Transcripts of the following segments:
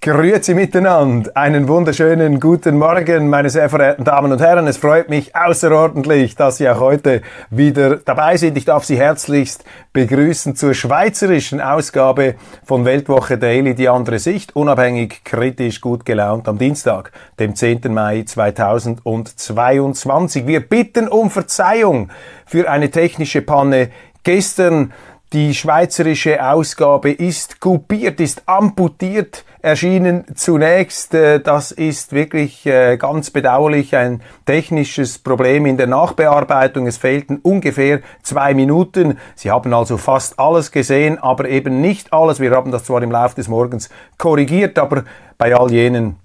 Grüezi miteinander. Einen wunderschönen guten Morgen, meine sehr verehrten Damen und Herren. Es freut mich außerordentlich, dass Sie auch heute wieder dabei sind. Ich darf Sie herzlichst begrüßen zur schweizerischen Ausgabe von Weltwoche Daily, die andere Sicht, unabhängig, kritisch, gut gelaunt am Dienstag, dem 10. Mai 2022. Wir bitten um Verzeihung für eine technische Panne gestern. Die schweizerische Ausgabe ist kupiert, ist amputiert erschienen zunächst. Äh, das ist wirklich äh, ganz bedauerlich ein technisches Problem in der Nachbearbeitung. Es fehlten ungefähr zwei Minuten. Sie haben also fast alles gesehen, aber eben nicht alles. Wir haben das zwar im Laufe des Morgens korrigiert, aber bei all jenen,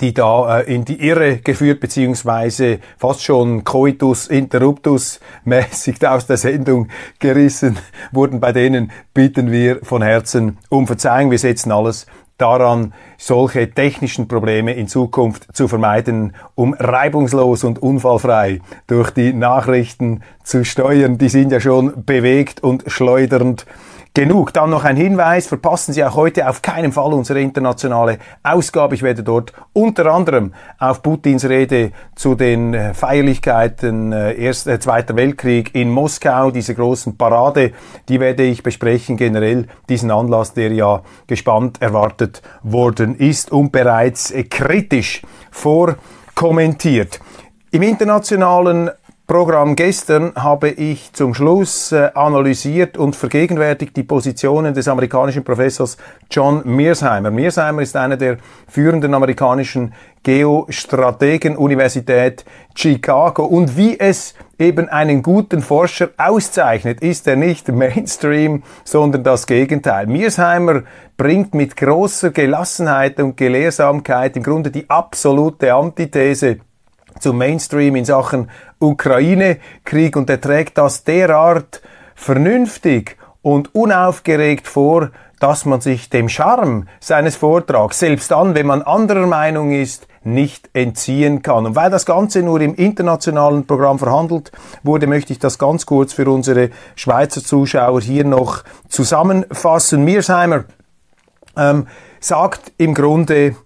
die da äh, in die Irre geführt beziehungsweise fast schon Coitus interruptus mäßig aus der Sendung gerissen wurden. Bei denen bitten wir von Herzen um Verzeihung. Wir setzen alles daran, solche technischen Probleme in Zukunft zu vermeiden, um reibungslos und unfallfrei durch die Nachrichten zu steuern. Die sind ja schon bewegt und schleudernd genug. Dann noch ein Hinweis, verpassen Sie auch heute auf keinen Fall unsere internationale Ausgabe. Ich werde dort unter anderem auf Putins Rede zu den äh, Feierlichkeiten äh, Erst, äh, Zweiter Weltkrieg in Moskau, diese großen Parade, die werde ich besprechen, generell diesen Anlass, der ja gespannt erwartet worden ist und bereits äh, kritisch vorkommentiert. Im internationalen Programm gestern habe ich zum Schluss äh, analysiert und vergegenwärtigt die Positionen des amerikanischen Professors John Mearsheimer. Mearsheimer ist einer der führenden amerikanischen Geostrategen Universität Chicago und wie es eben einen guten Forscher auszeichnet, ist er nicht Mainstream, sondern das Gegenteil. Mearsheimer bringt mit großer Gelassenheit und Gelehrsamkeit im Grunde die absolute Antithese zum Mainstream in Sachen Ukraine-Krieg und er trägt das derart vernünftig und unaufgeregt vor, dass man sich dem Charme seines Vortrags, selbst dann, wenn man anderer Meinung ist, nicht entziehen kann. Und weil das Ganze nur im internationalen Programm verhandelt wurde, möchte ich das ganz kurz für unsere Schweizer Zuschauer hier noch zusammenfassen. Mearsheimer ähm, sagt im Grunde,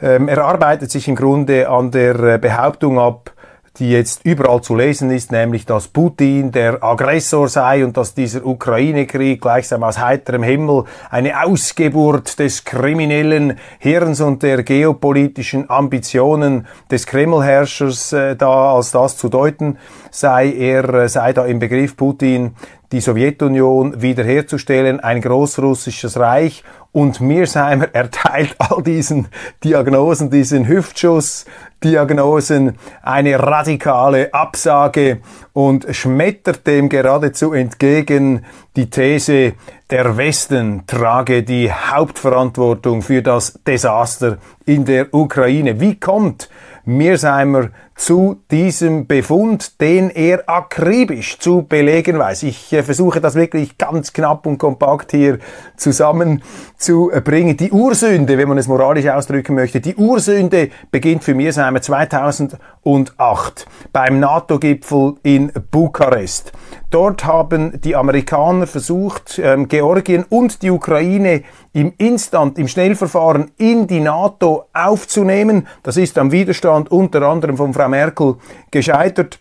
ähm, er arbeitet sich im Grunde an der äh, Behauptung ab, die jetzt überall zu lesen ist, nämlich dass Putin der Aggressor sei und dass dieser Ukraine-Krieg gleichsam aus heiterem Himmel eine Ausgeburt des kriminellen Hirns und der geopolitischen Ambitionen des Kremlherrschers äh, da als das zu deuten sei. Er äh, sei da im Begriff Putin die Sowjetunion wiederherzustellen, ein großrussisches Reich und Mearsheimer erteilt all diesen Diagnosen, diesen Hüftschuss-Diagnosen eine radikale Absage und schmettert dem geradezu entgegen die These, der Westen trage die Hauptverantwortung für das Desaster in der Ukraine. Wie kommt Mearsheimer zu diesem Befund, den er akribisch zu belegen weiß. Ich äh, versuche das wirklich ganz knapp und kompakt hier zusammenzubringen. Die Ursünde, wenn man es moralisch ausdrücken möchte, die Ursünde beginnt für Mearsheimer 2008 beim NATO-Gipfel in Bukarest. Dort haben die Amerikaner versucht, ähm, Georgien und die Ukraine im Instant, im Schnellverfahren in die NATO aufzunehmen. Das ist am Widerstand unter anderem von Frau Merkel gescheitert.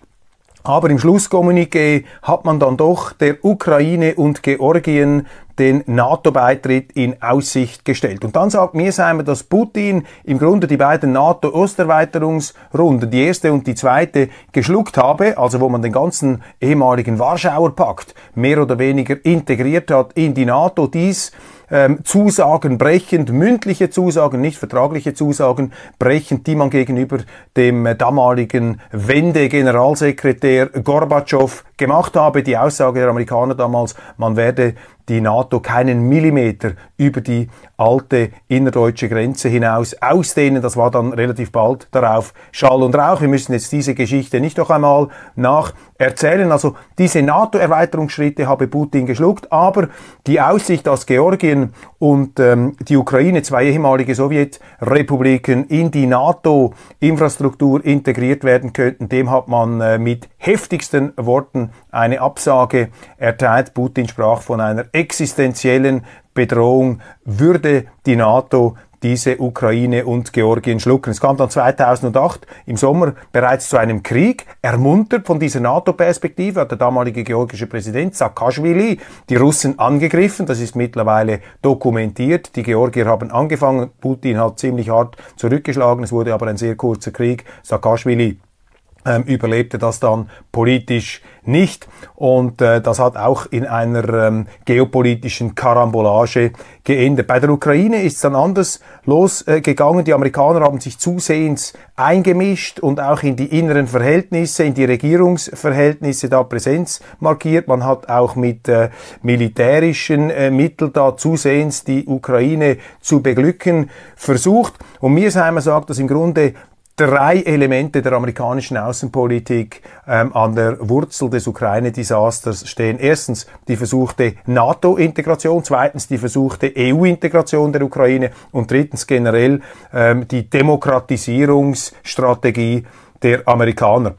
Aber im Schlusskommuniqué hat man dann doch der Ukraine und Georgien den NATO-Beitritt in Aussicht gestellt. Und dann sagt Mearsheimer, dass Putin im Grunde die beiden NATO-Osterweiterungsrunden, die erste und die zweite, geschluckt habe, also wo man den ganzen ehemaligen Warschauer Pakt mehr oder weniger integriert hat in die NATO. Dies ähm, Zusagen brechend, mündliche Zusagen, nicht vertragliche Zusagen brechend, die man gegenüber dem äh, damaligen Wende-Generalsekretär Gorbatschow gemacht habe. Die Aussage der Amerikaner damals, man werde die NATO keinen Millimeter über die alte innerdeutsche Grenze hinaus ausdehnen. Das war dann relativ bald darauf Schall und Rauch. Wir müssen jetzt diese Geschichte nicht noch einmal nacherzählen. Also diese NATO-Erweiterungsschritte habe Putin geschluckt, aber die Aussicht, dass Georgien und ähm, die Ukraine, zwei ehemalige Sowjetrepubliken, in die NATO-Infrastruktur integriert werden könnten, dem hat man äh, mit heftigsten Worten eine Absage erteilt. Putin sprach von einer existenziellen Bedrohung, würde die NATO diese Ukraine und Georgien schlucken. Es kam dann 2008 im Sommer bereits zu einem Krieg, ermuntert von dieser NATO-Perspektive hat der damalige georgische Präsident Saakashvili die Russen angegriffen. Das ist mittlerweile dokumentiert. Die Georgier haben angefangen. Putin hat ziemlich hart zurückgeschlagen. Es wurde aber ein sehr kurzer Krieg. Saakashvili überlebte das dann politisch nicht. Und äh, das hat auch in einer ähm, geopolitischen Karambolage geendet. Bei der Ukraine ist es dann anders losgegangen. Äh, die Amerikaner haben sich zusehends eingemischt und auch in die inneren Verhältnisse, in die Regierungsverhältnisse da Präsenz markiert. Man hat auch mit äh, militärischen äh, Mitteln da zusehends die Ukraine zu beglücken versucht. Und Mirsheimer sagt, dass im Grunde drei Elemente der amerikanischen Außenpolitik ähm, an der Wurzel des Ukraine-Desasters stehen. Erstens die versuchte NATO-Integration, zweitens die versuchte EU-Integration der Ukraine und drittens generell ähm, die Demokratisierungsstrategie der Amerikaner.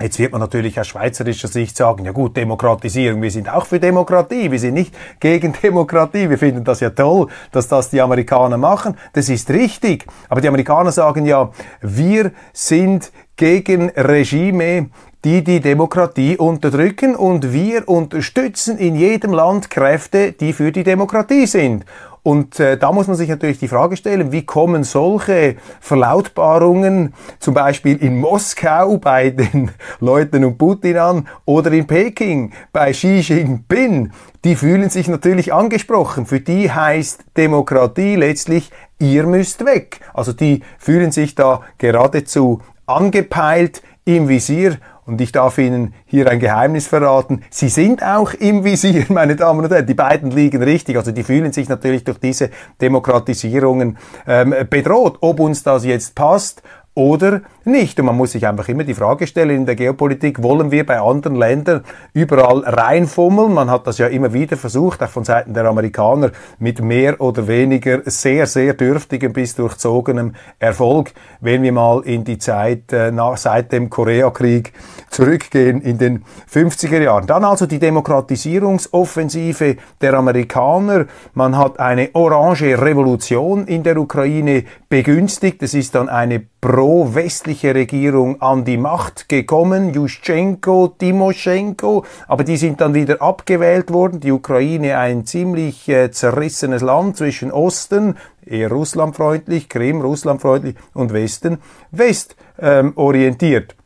Jetzt wird man natürlich aus schweizerischer Sicht sagen, ja gut, Demokratisierung, wir sind auch für Demokratie, wir sind nicht gegen Demokratie, wir finden das ja toll, dass das die Amerikaner machen, das ist richtig. Aber die Amerikaner sagen ja, wir sind gegen Regime, die die Demokratie unterdrücken und wir unterstützen in jedem Land Kräfte, die für die Demokratie sind. Und äh, da muss man sich natürlich die Frage stellen, wie kommen solche Verlautbarungen zum Beispiel in Moskau bei den Leuten um Putin an oder in Peking bei Xi Jinping? Die fühlen sich natürlich angesprochen. Für die heißt Demokratie letztlich, ihr müsst weg. Also die fühlen sich da geradezu angepeilt im Visier und ich darf Ihnen hier ein Geheimnis verraten. Sie sind auch im Visier, meine Damen und Herren. Die beiden liegen richtig. Also die fühlen sich natürlich durch diese Demokratisierungen ähm, bedroht. Ob uns das jetzt passt oder nicht. Und man muss sich einfach immer die Frage stellen in der Geopolitik, wollen wir bei anderen Ländern überall reinfummeln? Man hat das ja immer wieder versucht, auch von Seiten der Amerikaner, mit mehr oder weniger sehr, sehr dürftigem bis durchzogenem Erfolg. Wenn wir mal in die Zeit äh, nach, seit dem Koreakrieg zurückgehen in den 50er Jahren. Dann also die Demokratisierungsoffensive der Amerikaner. Man hat eine orange Revolution in der Ukraine begünstigt. Es ist dann eine pro-westliche Regierung an die Macht gekommen, Juschenko, Timoschenko, aber die sind dann wieder abgewählt worden. Die Ukraine ein ziemlich äh, zerrissenes Land zwischen Osten, eher russlandfreundlich, Krim russlandfreundlich und Westen, westorientiert. Ähm,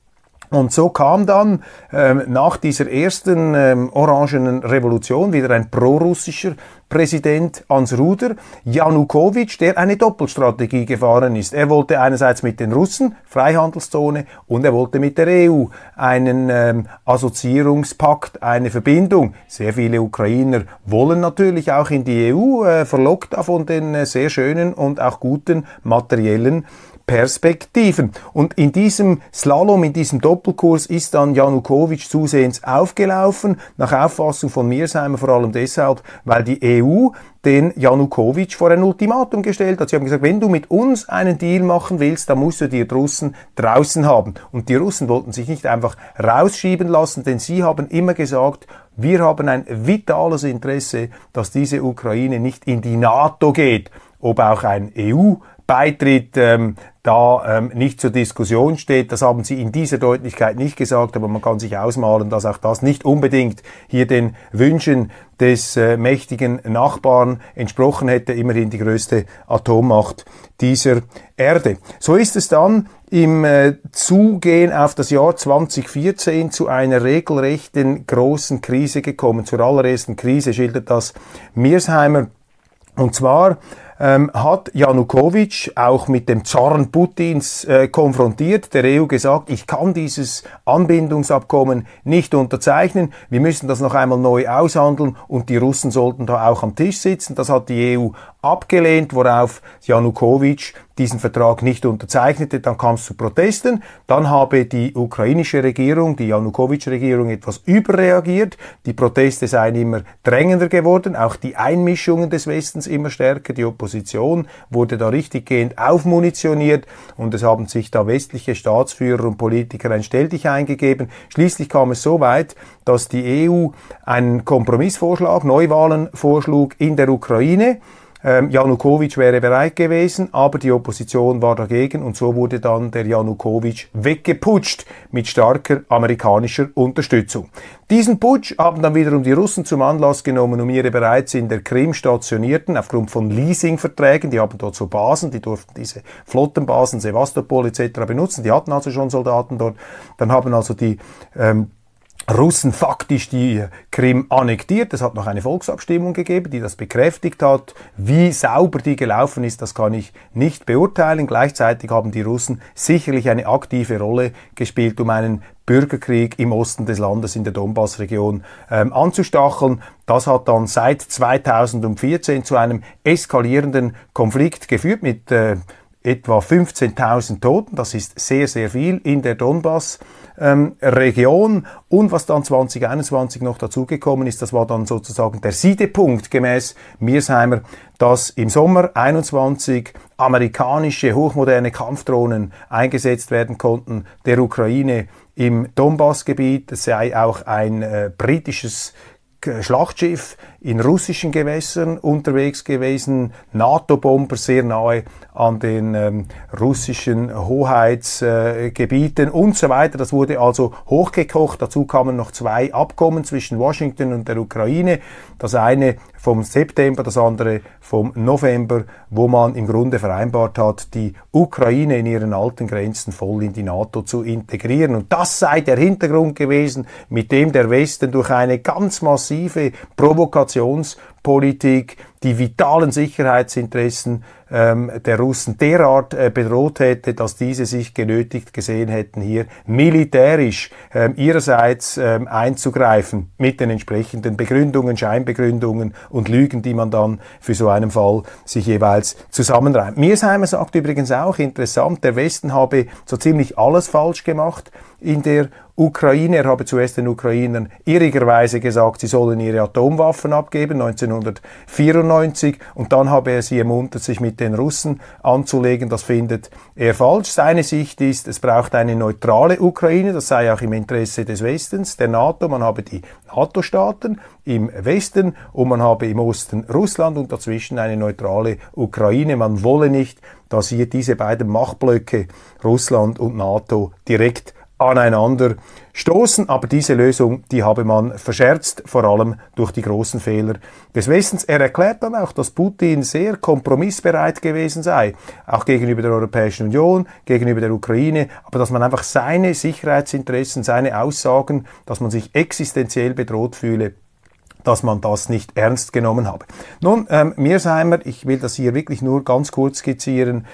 und so kam dann ähm, nach dieser ersten ähm, orangenen Revolution wieder ein prorussischer Präsident ans Ruder, Janukowitsch, der eine Doppelstrategie gefahren ist. Er wollte einerseits mit den Russen Freihandelszone und er wollte mit der EU einen ähm, Assoziierungspakt, eine Verbindung. Sehr viele Ukrainer wollen natürlich auch in die EU, äh, verlockt von den äh, sehr schönen und auch guten materiellen Perspektiven. Und in diesem Slalom, in diesem Doppelkurs ist dann Janukowitsch zusehends aufgelaufen, nach Auffassung von Mearsheimer vor allem deshalb, weil die EU den Janukowitsch vor ein Ultimatum gestellt hat. Sie haben gesagt, wenn du mit uns einen Deal machen willst, dann musst du die Russen draußen haben. Und die Russen wollten sich nicht einfach rausschieben lassen, denn sie haben immer gesagt, wir haben ein vitales Interesse, dass diese Ukraine nicht in die NATO geht. Ob auch ein EU Beitritt ähm, da ähm, nicht zur Diskussion steht. Das haben Sie in dieser Deutlichkeit nicht gesagt, aber man kann sich ausmalen, dass auch das nicht unbedingt hier den Wünschen des äh, mächtigen Nachbarn entsprochen hätte, immerhin die größte Atommacht dieser Erde. So ist es dann im äh, Zugehen auf das Jahr 2014 zu einer regelrechten großen Krise gekommen. Zur allerersten Krise schildert das Mearsheimer Und zwar ähm, hat Janukowitsch auch mit dem Zorn Putins äh, konfrontiert, der EU gesagt, ich kann dieses Anbindungsabkommen nicht unterzeichnen, wir müssen das noch einmal neu aushandeln und die Russen sollten da auch am Tisch sitzen. Das hat die EU abgelehnt, worauf Janukowitsch diesen Vertrag nicht unterzeichnete, dann kam es zu Protesten, dann habe die ukrainische Regierung, die Janukowitsch-Regierung etwas überreagiert, die Proteste seien immer drängender geworden, auch die Einmischungen des Westens immer stärker, die Opposition wurde da richtiggehend aufmunitioniert und es haben sich da westliche Staatsführer und Politiker ein Stelldich eingegeben. Schließlich kam es so weit, dass die EU einen Kompromissvorschlag, Neuwahlen vorschlug in der Ukraine, ähm, Janukowitsch wäre bereit gewesen, aber die Opposition war dagegen und so wurde dann der Janukowitsch weggeputscht mit starker amerikanischer Unterstützung. Diesen Putsch haben dann wiederum die Russen zum Anlass genommen, um ihre bereits in der Krim stationierten, aufgrund von Leasingverträgen, die haben dort so Basen, die durften diese Flottenbasen, Sevastopol etc. benutzen, die hatten also schon Soldaten dort, dann haben also die ähm, Russen faktisch die Krim annektiert. Es hat noch eine Volksabstimmung gegeben, die das bekräftigt hat. Wie sauber die gelaufen ist, das kann ich nicht beurteilen. Gleichzeitig haben die Russen sicherlich eine aktive Rolle gespielt, um einen Bürgerkrieg im Osten des Landes in der Donbass-Region ähm, anzustacheln. Das hat dann seit 2014 zu einem eskalierenden Konflikt geführt mit äh, etwa 15.000 Toten. Das ist sehr, sehr viel in der Donbass ähm. Und was dann 2021 noch dazugekommen ist, das war dann sozusagen der Siedepunkt gemäß Miersheimer, dass im Sommer 21 amerikanische hochmoderne Kampfdrohnen eingesetzt werden konnten der Ukraine im Donbassgebiet. Es sei auch ein äh, britisches Schlachtschiff in russischen Gewässern unterwegs gewesen, NATO-Bomber sehr nahe an den ähm, russischen Hoheitsgebieten äh, und so weiter. Das wurde also hochgekocht. Dazu kamen noch zwei Abkommen zwischen Washington und der Ukraine. Das eine vom September, das andere vom November, wo man im Grunde vereinbart hat, die Ukraine in ihren alten Grenzen voll in die NATO zu integrieren. Und das sei der Hintergrund gewesen, mit dem der Westen durch eine ganz massive Provokationspolitik die vitalen Sicherheitsinteressen ähm, der Russen derart äh, bedroht hätte, dass diese sich genötigt gesehen hätten, hier militärisch ähm, ihrerseits ähm, einzugreifen mit den entsprechenden Begründungen, Scheinbegründungen und Lügen, die man dann für so einen Fall sich jeweils zusammenreimt. Miersheimer sagt übrigens auch interessant, der Westen habe so ziemlich alles falsch gemacht in der Ukraine. Er habe zuerst den Ukrainern irrigerweise gesagt, sie sollen ihre Atomwaffen abgeben, 1994, und dann habe er sie ermuntert, sich mit den Russen anzulegen. Das findet er falsch. Seine Sicht ist, es braucht eine neutrale Ukraine, das sei auch im Interesse des Westens, der NATO. Man habe die NATO-Staaten im Westen und man habe im Osten Russland und dazwischen eine neutrale Ukraine. Man wolle nicht, dass hier diese beiden Machtblöcke, Russland und NATO, direkt aneinander stoßen. Aber diese Lösung, die habe man verscherzt, vor allem durch die großen Fehler des Westens. Er erklärt dann auch, dass Putin sehr kompromissbereit gewesen sei, auch gegenüber der Europäischen Union, gegenüber der Ukraine, aber dass man einfach seine Sicherheitsinteressen, seine Aussagen, dass man sich existenziell bedroht fühle, dass man das nicht ernst genommen habe. Nun, ähm, Mearsheimer, ich will das hier wirklich nur ganz kurz skizzieren,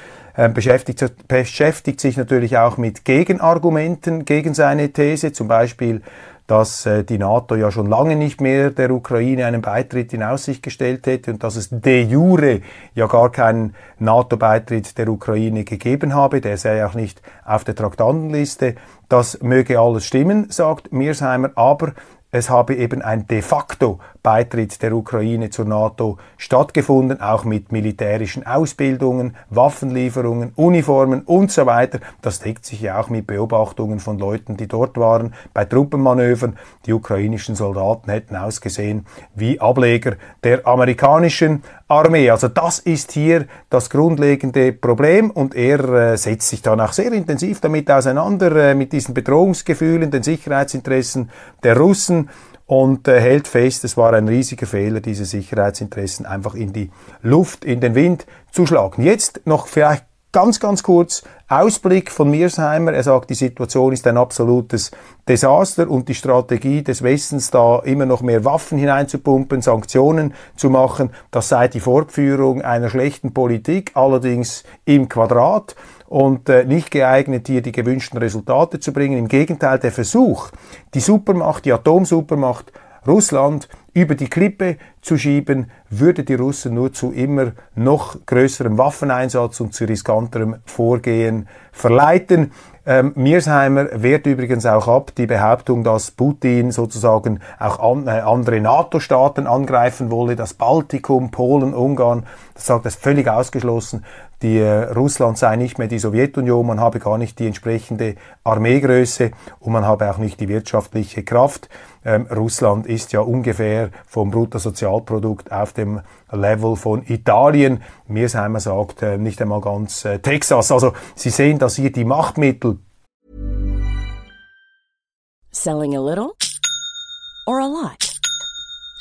beschäftigt, beschäftigt sich natürlich auch mit Gegenargumenten gegen seine These, zum Beispiel dass äh, die NATO ja schon lange nicht mehr der Ukraine einen Beitritt in Aussicht gestellt hätte und dass es de jure ja gar keinen NATO-Beitritt der Ukraine gegeben habe. Der sei auch nicht auf der Traktandenliste. Das möge alles stimmen, sagt Mearsheimer, aber es habe eben ein de facto Beitritt der Ukraine zur NATO stattgefunden, auch mit militärischen Ausbildungen, Waffenlieferungen, Uniformen und so weiter. Das deckt sich ja auch mit Beobachtungen von Leuten, die dort waren bei Truppenmanövern. Die ukrainischen Soldaten hätten ausgesehen wie Ableger der amerikanischen Armee. Also das ist hier das grundlegende Problem und er äh, setzt sich dann auch sehr intensiv damit auseinander, äh, mit diesen Bedrohungsgefühlen, den Sicherheitsinteressen der Russen und äh, hält fest, es war ein riesiger Fehler, diese Sicherheitsinteressen einfach in die Luft, in den Wind zu schlagen. Jetzt noch vielleicht ganz, ganz kurz Ausblick von Mirsheimer. Er sagt, die Situation ist ein absolutes Desaster und die Strategie des Westens, da immer noch mehr Waffen hineinzupumpen, Sanktionen zu machen, das sei die Fortführung einer schlechten Politik, allerdings im Quadrat und äh, nicht geeignet, hier die gewünschten Resultate zu bringen. Im Gegenteil, der Versuch, die Supermacht, die Atomsupermacht Russland über die Klippe zu schieben, würde die Russen nur zu immer noch größerem Waffeneinsatz und zu riskanterem Vorgehen verleiten. Ähm, Mirsheimer wehrt übrigens auch ab die Behauptung, dass Putin sozusagen auch an, äh, andere NATO-Staaten angreifen wolle, das Baltikum, Polen, Ungarn. Das sagt er völlig ausgeschlossen die äh, Russland sei nicht mehr die Sowjetunion, man habe gar nicht die entsprechende Armeegröße und man habe auch nicht die wirtschaftliche Kraft. Ähm, Russland ist ja ungefähr vom Bruttosozialprodukt auf dem Level von Italien. Mirsheimer sagt äh, nicht einmal ganz äh, Texas. Also Sie sehen, dass hier die Machtmittel. Selling a little or a lot?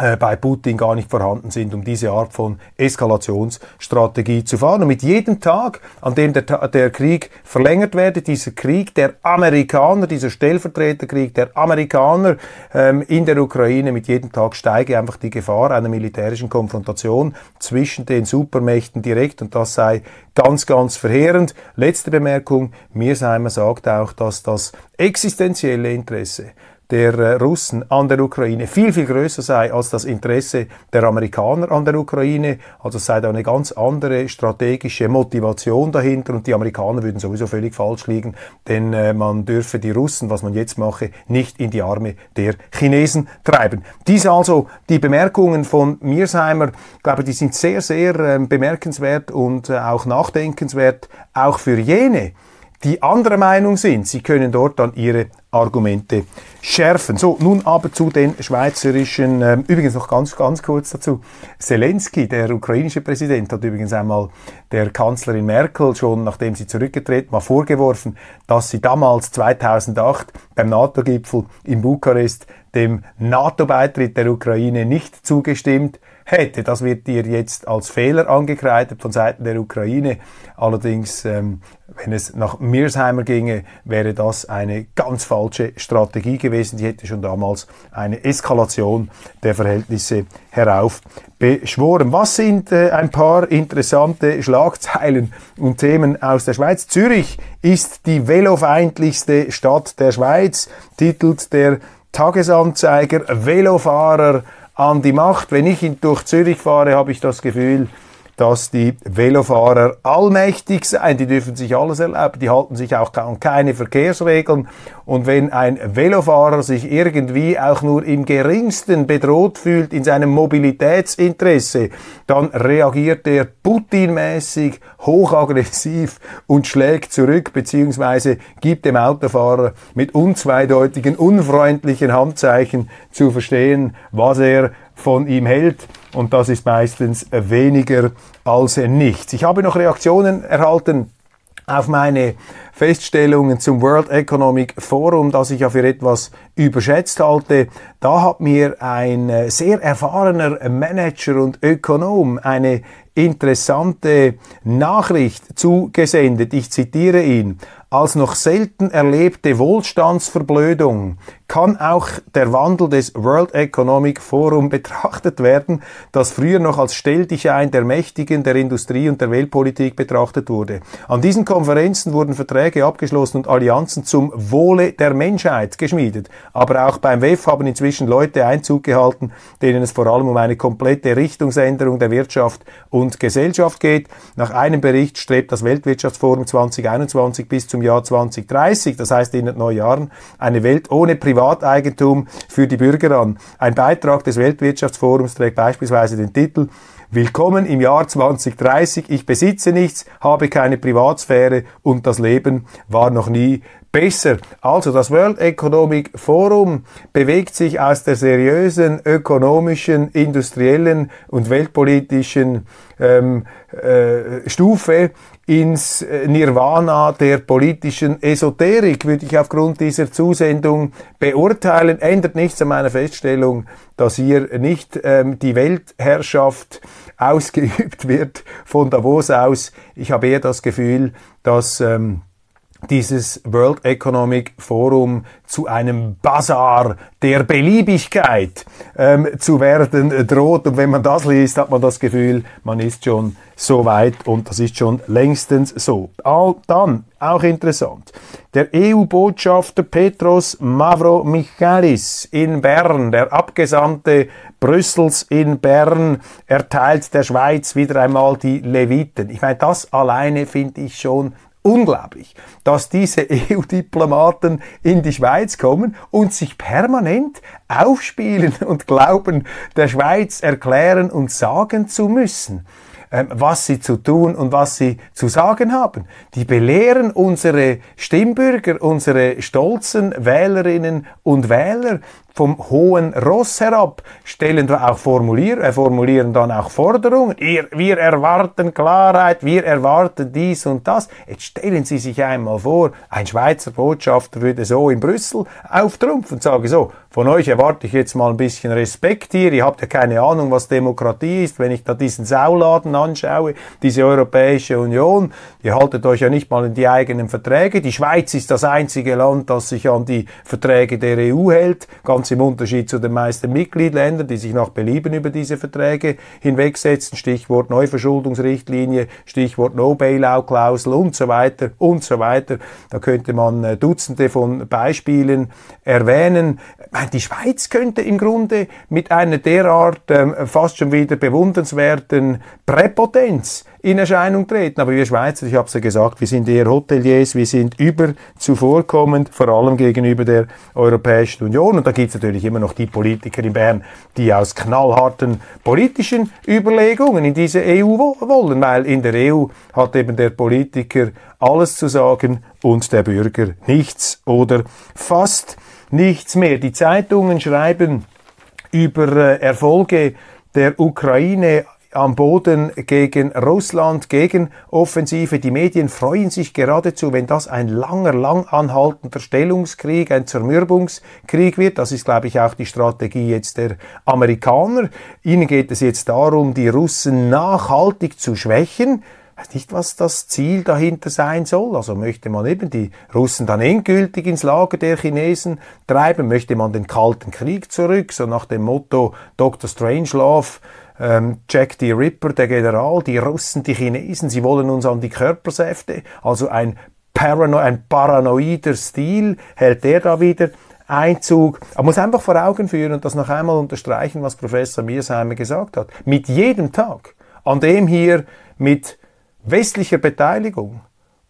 Äh, bei Putin gar nicht vorhanden sind, um diese Art von Eskalationsstrategie zu fahren. Und mit jedem Tag, an dem der, der Krieg verlängert werde, dieser Krieg der Amerikaner, dieser Stellvertreterkrieg der Amerikaner ähm, in der Ukraine, mit jedem Tag steige einfach die Gefahr einer militärischen Konfrontation zwischen den Supermächten direkt und das sei ganz, ganz verheerend. Letzte Bemerkung, Mirsheimer sagt auch, dass das existenzielle Interesse der äh, Russen an der Ukraine viel, viel größer sei als das Interesse der Amerikaner an der Ukraine. Also es sei da eine ganz andere strategische Motivation dahinter und die Amerikaner würden sowieso völlig falsch liegen, denn äh, man dürfe die Russen, was man jetzt mache, nicht in die Arme der Chinesen treiben. Dies also die Bemerkungen von Mirsheimer, ich glaube, die sind sehr, sehr äh, bemerkenswert und äh, auch nachdenkenswert, auch für jene, die andere Meinung sind. Sie können dort dann ihre Argumente schärfen. So, nun aber zu den schweizerischen, äh, übrigens noch ganz, ganz kurz dazu. Zelensky, der ukrainische Präsident, hat übrigens einmal der Kanzlerin Merkel schon, nachdem sie zurückgetreten war, vorgeworfen, dass sie damals 2008 beim NATO-Gipfel in Bukarest dem NATO-Beitritt der Ukraine nicht zugestimmt hätte. Das wird ihr jetzt als Fehler angekreidet von Seiten der Ukraine. Allerdings, ähm, wenn es nach Mirsheimer ginge, wäre das eine ganz falsche Strategie gewesen. Die hätte schon damals eine Eskalation der Verhältnisse heraufbeschworen. Was sind äh, ein paar interessante Schlagzeilen und Themen aus der Schweiz? Zürich ist die velofeindlichste Stadt der Schweiz, titelt der Tagesanzeiger Velofahrer an die Macht. Wenn ich durch Zürich fahre, habe ich das Gefühl, dass die Velofahrer allmächtig seien, die dürfen sich alles erlauben, die halten sich auch an keine Verkehrsregeln. Und wenn ein Velofahrer sich irgendwie auch nur im geringsten bedroht fühlt in seinem Mobilitätsinteresse, dann reagiert er Putin-mäßig, hochaggressiv und schlägt zurück beziehungsweise gibt dem Autofahrer mit unzweideutigen, unfreundlichen Handzeichen zu verstehen, was er von ihm hält und das ist meistens weniger als nichts. Ich habe noch Reaktionen erhalten auf meine Feststellungen zum World Economic Forum, das ich ja für etwas überschätzt halte. Da hat mir ein äh, sehr erfahrener Manager und Ökonom eine interessante Nachricht zugesendet. Ich zitiere ihn. als noch selten erlebte Wohlstandsverblödung kann auch der Wandel des World Economic Forum betrachtet werden, das früher noch als Stelldichein der Mächtigen, der Industrie und der Weltpolitik betrachtet wurde. An diesen Konferenzen wurden Verträge abgeschlossen und Allianzen zum Wohle der Menschheit geschmiedet. Aber auch beim WEF haben inzwischen Leute Einzug gehalten, denen es vor allem um eine komplette Richtungsänderung der Wirtschaft und Gesellschaft geht. Nach einem Bericht strebt das Weltwirtschaftsforum 2021 bis zum Jahr 2030, das heißt in neun Jahren, eine Welt ohne Privat Privateigentum für die Bürger an. Ein Beitrag des Weltwirtschaftsforums trägt beispielsweise den Titel Willkommen im Jahr 2030. Ich besitze nichts, habe keine Privatsphäre und das Leben war noch nie besser. Also das World Economic Forum bewegt sich aus der seriösen ökonomischen, industriellen und weltpolitischen ähm, äh, Stufe ins äh, Nirvana der politischen Esoterik, würde ich aufgrund dieser Zusendung beurteilen. Ändert nichts an meiner Feststellung, dass hier nicht ähm, die Weltherrschaft ausgeübt wird von Davos aus. Ich habe eher das Gefühl, dass ähm, dieses World Economic Forum zu einem Bazar der Beliebigkeit ähm, zu werden droht. Und wenn man das liest, hat man das Gefühl, man ist schon so weit und das ist schon längstens so. All, dann, auch interessant, der EU-Botschafter Petros Mavro Michalis in Bern, der Abgesandte Brüssels in Bern, erteilt der Schweiz wieder einmal die Leviten. Ich meine, das alleine finde ich schon unglaublich, dass diese EU-Diplomaten in die Schweiz kommen und sich permanent aufspielen und glauben, der Schweiz erklären und sagen zu müssen, ähm, was sie zu tun und was sie zu sagen haben. Die belehren unsere Stimmbürger, unsere stolzen Wählerinnen und Wähler, vom hohen Ross herab, stellen da auch formulieren, äh, formulieren dann auch Forderungen. Ihr, wir erwarten Klarheit, wir erwarten dies und das. Jetzt stellen Sie sich einmal vor, ein Schweizer Botschafter würde so in Brüssel auftrumpfen und sagen so, von euch erwarte ich jetzt mal ein bisschen Respekt hier. Ihr habt ja keine Ahnung, was Demokratie ist. Wenn ich da diesen Sauladen anschaue, diese Europäische Union, ihr haltet euch ja nicht mal in die eigenen Verträge. Die Schweiz ist das einzige Land, das sich an die Verträge der EU hält. Ganz im Unterschied zu den meisten Mitgliedländern, die sich nach Belieben über diese Verträge hinwegsetzen, Stichwort Neuverschuldungsrichtlinie, Stichwort No-Bailout-Klausel und so weiter und so weiter. Da könnte man äh, Dutzende von Beispielen erwähnen. Die Schweiz könnte im Grunde mit einer derart ähm, fast schon wieder bewundernswerten Präpotenz in Erscheinung treten. Aber wir Schweizer, ich habe es ja gesagt, wir sind eher Hoteliers, wir sind über zuvorkommend, vor allem gegenüber der Europäischen Union. Und da gibt es natürlich immer noch die Politiker in Bern, die aus knallharten politischen Überlegungen in diese EU wollen, weil in der EU hat eben der Politiker alles zu sagen und der Bürger nichts oder fast nichts mehr. Die Zeitungen schreiben über äh, Erfolge der Ukraine am Boden gegen Russland, gegen Offensive. Die Medien freuen sich geradezu, wenn das ein langer, lang anhaltender Stellungskrieg, ein Zermürbungskrieg wird. Das ist, glaube ich, auch die Strategie jetzt der Amerikaner. Ihnen geht es jetzt darum, die Russen nachhaltig zu schwächen weiß nicht, was das Ziel dahinter sein soll. Also möchte man eben die Russen dann endgültig ins Lager der Chinesen treiben, möchte man den Kalten Krieg zurück, so nach dem Motto Dr. Strangelove, ähm, Jack the Ripper, der General, die Russen, die Chinesen, sie wollen uns an die Körpersäfte, also ein, Parano ein paranoider Stil, hält der da wieder Einzug. Man muss einfach vor Augen führen und das noch einmal unterstreichen, was Professor Miersheimer gesagt hat. Mit jedem Tag, an dem hier mit westlicher Beteiligung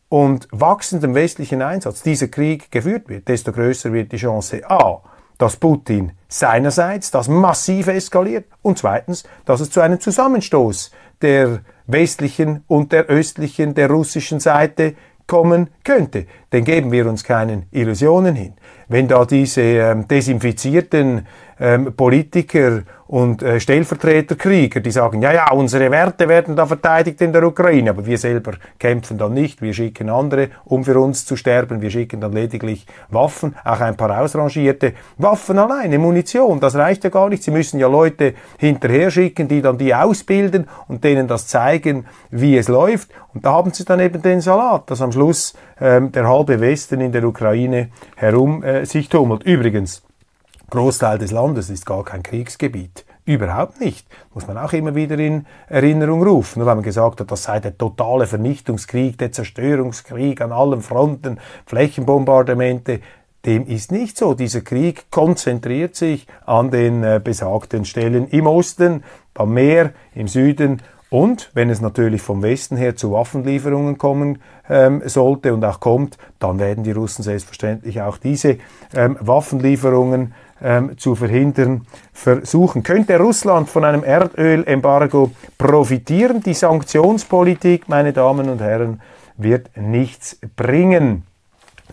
und wachsendem westlichen Einsatz dieser Krieg geführt wird, desto größer wird die Chance A, dass Putin seinerseits das massiv eskaliert und zweitens, dass es zu einem Zusammenstoß der westlichen und der östlichen, der russischen Seite kommen könnte. Denn geben wir uns keinen Illusionen hin. Wenn da diese äh, desinfizierten ähm, Politiker und äh, Stellvertreterkrieger, die sagen, ja, ja, unsere Werte werden da verteidigt in der Ukraine, aber wir selber kämpfen dann nicht, wir schicken andere, um für uns zu sterben, wir schicken dann lediglich Waffen, auch ein paar ausrangierte Waffen alleine, Munition, das reicht ja gar nicht, sie müssen ja Leute hinterher schicken, die dann die ausbilden und denen das zeigen, wie es läuft. Und da haben sie dann eben den Salat, dass am Schluss ähm, der halbe Westen in der Ukraine herum äh, sich tummelt. Übrigens, Großteil des Landes ist gar kein Kriegsgebiet. Überhaupt nicht. Muss man auch immer wieder in Erinnerung rufen. Nur weil man gesagt hat, das sei der totale Vernichtungskrieg, der Zerstörungskrieg an allen Fronten, Flächenbombardamente. Dem ist nicht so. Dieser Krieg konzentriert sich an den äh, besagten Stellen im Osten, am Meer, im Süden und wenn es natürlich vom Westen her zu Waffenlieferungen kommen ähm, sollte und auch kommt, dann werden die Russen selbstverständlich auch diese ähm, Waffenlieferungen ähm, zu verhindern versuchen. Könnte Russland von einem Erdölembargo profitieren? Die Sanktionspolitik, meine Damen und Herren, wird nichts bringen.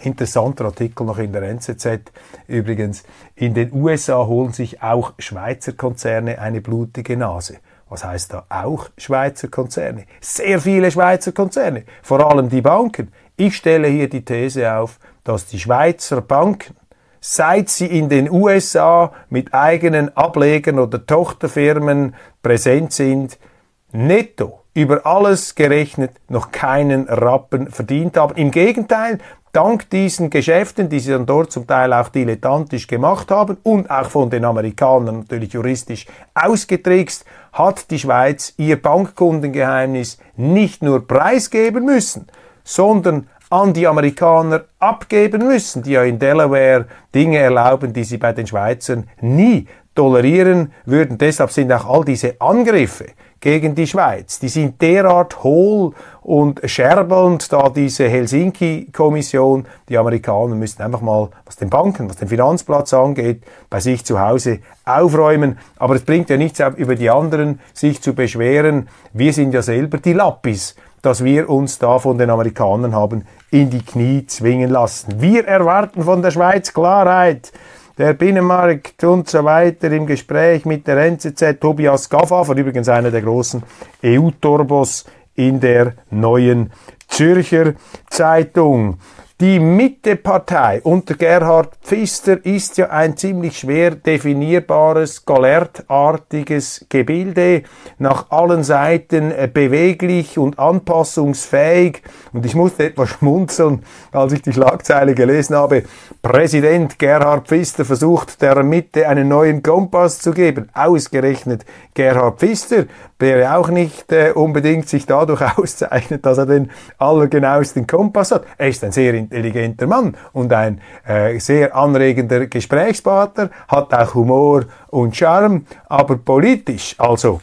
Interessanter Artikel noch in der NZZ übrigens. In den USA holen sich auch Schweizer Konzerne eine blutige Nase. Was heißt da auch Schweizer Konzerne? Sehr viele Schweizer Konzerne, vor allem die Banken. Ich stelle hier die These auf, dass die Schweizer Banken seit sie in den USA mit eigenen Ablegern oder Tochterfirmen präsent sind, netto über alles gerechnet noch keinen Rappen verdient haben. Im Gegenteil, dank diesen Geschäften, die sie dann dort zum Teil auch dilettantisch gemacht haben und auch von den Amerikanern natürlich juristisch ausgetrickst, hat die Schweiz ihr Bankkundengeheimnis nicht nur preisgeben müssen, sondern an die Amerikaner abgeben müssen, die ja in Delaware Dinge erlauben, die sie bei den Schweizern nie tolerieren würden. Deshalb sind auch all diese Angriffe gegen die Schweiz, die sind derart hohl und scherbelnd, da diese Helsinki-Kommission, die Amerikaner müssten einfach mal, was den Banken, was den Finanzplatz angeht, bei sich zu Hause aufräumen. Aber es bringt ja nichts, über die anderen sich zu beschweren. Wir sind ja selber die Lappis dass wir uns da von den Amerikanern haben in die Knie zwingen lassen. Wir erwarten von der Schweiz Klarheit. Der Binnenmarkt und so weiter im Gespräch mit der NZZ Tobias Gaffa, übrigens einer der großen EU-Turbos in der neuen Zürcher Zeitung. Die Mittepartei unter Gerhard Pfister ist ja ein ziemlich schwer definierbares, galertartiges Gebilde, nach allen Seiten äh, beweglich und anpassungsfähig. Und ich musste etwas schmunzeln, als ich die Schlagzeile gelesen habe. Präsident Gerhard Pfister versucht der Mitte einen neuen Kompass zu geben. Ausgerechnet Gerhard Pfister, der auch nicht äh, unbedingt sich dadurch auszeichnet, dass er den allergenauesten Kompass hat. Er ist ein sehr intelligenter Mann und ein äh, sehr anregender Gesprächspartner, hat auch Humor und Charme, aber politisch, also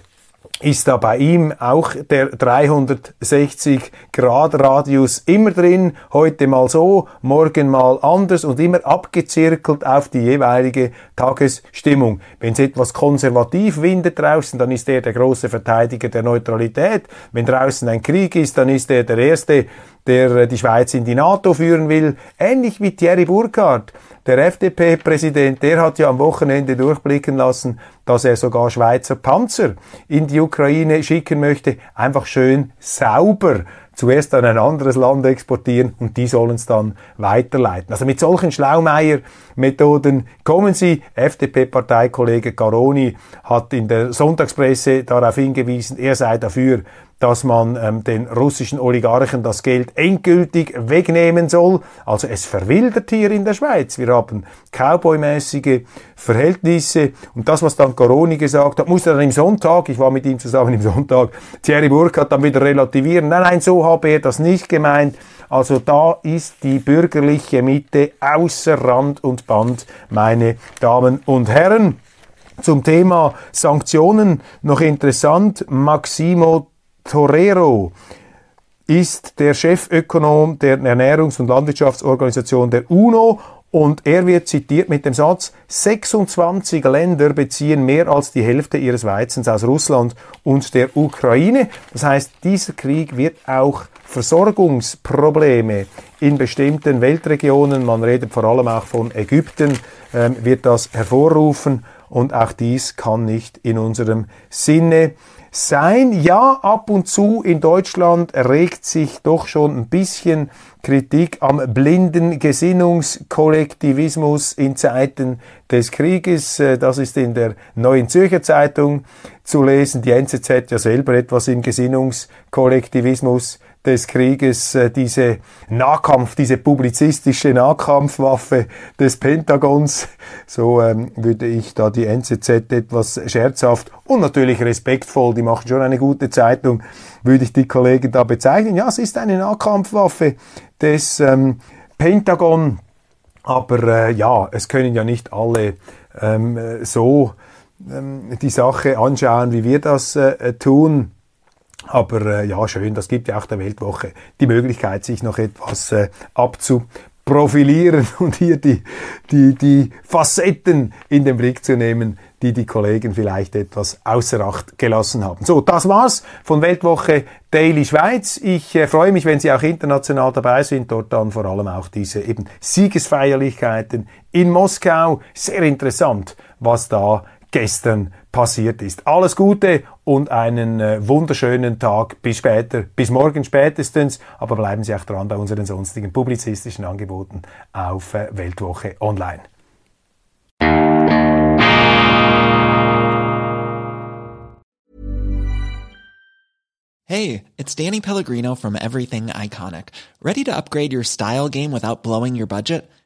ist da bei ihm auch der 360-Grad-Radius immer drin, heute mal so, morgen mal anders und immer abgezirkelt auf die jeweilige Tagesstimmung. Wenn es etwas konservativ windet draußen, dann ist er der große Verteidiger der Neutralität. Wenn draußen ein Krieg ist, dann ist er der Erste, der äh, die Schweiz in die NATO führen will. Ähnlich wie Thierry Burkhardt. Der FDP-Präsident, der hat ja am Wochenende durchblicken lassen, dass er sogar Schweizer Panzer in die Ukraine schicken möchte. Einfach schön sauber zuerst an ein anderes Land exportieren und die sollen es dann weiterleiten. Also mit solchen Schlaumeier-Methoden kommen sie. FDP-Parteikollege Caroni hat in der Sonntagspresse darauf hingewiesen, er sei dafür, dass man ähm, den russischen Oligarchen das Geld endgültig wegnehmen soll. Also es verwildert hier in der Schweiz. Wir haben Cowboy-mäßige Verhältnisse und das, was dann Coroni gesagt hat, musste dann im Sonntag, ich war mit ihm zusammen im Sonntag, Thierry Burkhardt dann wieder relativieren. Nein, nein, so habe er das nicht gemeint. Also da ist die bürgerliche Mitte außer Rand und Band, meine Damen und Herren. Zum Thema Sanktionen noch interessant. Maximo Torero ist der Chefökonom der Ernährungs- und Landwirtschaftsorganisation der UNO und er wird zitiert mit dem Satz, 26 Länder beziehen mehr als die Hälfte ihres Weizens aus Russland und der Ukraine. Das heißt, dieser Krieg wird auch Versorgungsprobleme in bestimmten Weltregionen, man redet vor allem auch von Ägypten, äh, wird das hervorrufen und auch dies kann nicht in unserem Sinne sein. Ja, ab und zu in Deutschland regt sich doch schon ein bisschen Kritik am blinden Gesinnungskollektivismus in Zeiten des Krieges. Äh, das ist in der Neuen Zürcher Zeitung zu lesen. Die NZZ ja selber etwas im Gesinnungskollektivismus des Krieges, äh, diese Nahkampf, diese publizistische Nahkampfwaffe des Pentagons, so ähm, würde ich da die NZZ etwas scherzhaft und natürlich respektvoll, die machen schon eine gute Zeitung, würde ich die Kollegen da bezeichnen. Ja, es ist eine Nahkampfwaffe des ähm, Pentagon, aber äh, ja, es können ja nicht alle ähm, so ähm, die Sache anschauen, wie wir das äh, tun. Aber äh, ja, schön, das gibt ja auch der Weltwoche die Möglichkeit, sich noch etwas äh, abzuprofilieren und hier die, die, die Facetten in den Blick zu nehmen, die die Kollegen vielleicht etwas außer Acht gelassen haben. So, das war's von Weltwoche Daily Schweiz. Ich äh, freue mich, wenn Sie auch international dabei sind, dort dann vor allem auch diese eben Siegesfeierlichkeiten in Moskau. Sehr interessant, was da gestern passiert ist. Alles Gute und einen äh, wunderschönen Tag. Bis später, bis morgen spätestens. Aber bleiben Sie auch dran bei unseren sonstigen publizistischen Angeboten auf äh, Weltwoche Online. Hey, it's Danny Pellegrino from Everything Iconic. Ready to upgrade your style game without blowing your budget?